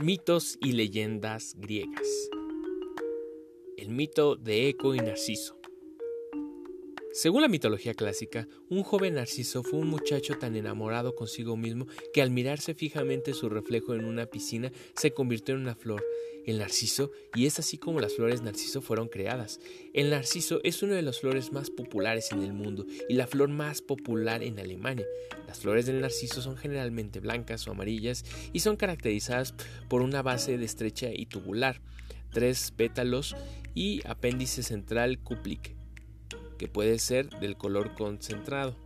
Mitos y leyendas griegas. El mito de Eco y Narciso. Según la mitología clásica, un joven Narciso fue un muchacho tan enamorado consigo mismo que al mirarse fijamente su reflejo en una piscina se convirtió en una flor, el narciso, y es así como las flores narciso fueron creadas. El narciso es una de las flores más populares en el mundo y la flor más popular en Alemania. Las flores del narciso son generalmente blancas o amarillas y son caracterizadas por una base de estrecha y tubular, tres pétalos y apéndice central cúplique que puede ser del color concentrado.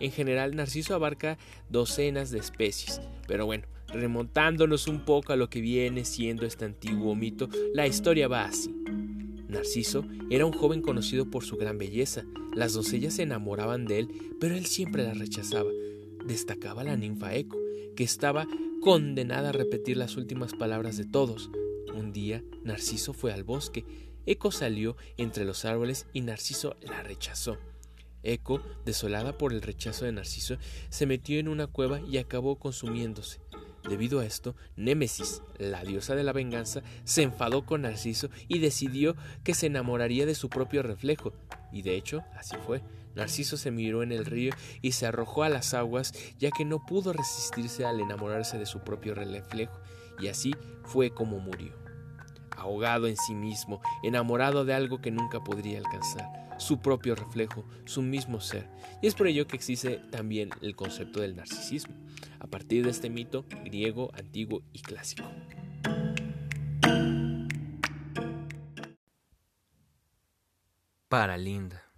En general, Narciso abarca docenas de especies, pero bueno, remontándonos un poco a lo que viene siendo este antiguo mito, la historia va así. Narciso era un joven conocido por su gran belleza. Las doncellas se enamoraban de él, pero él siempre las rechazaba. Destacaba la ninfa Eco, que estaba condenada a repetir las últimas palabras de todos. Un día, Narciso fue al bosque Eco salió entre los árboles y Narciso la rechazó. Eco, desolada por el rechazo de Narciso, se metió en una cueva y acabó consumiéndose. Debido a esto, Némesis, la diosa de la venganza, se enfadó con Narciso y decidió que se enamoraría de su propio reflejo. Y de hecho, así fue. Narciso se miró en el río y se arrojó a las aguas, ya que no pudo resistirse al enamorarse de su propio reflejo, y así fue como murió ahogado en sí mismo, enamorado de algo que nunca podría alcanzar, su propio reflejo, su mismo ser. Y es por ello que existe también el concepto del narcisismo, a partir de este mito griego, antiguo y clásico. Para Linda.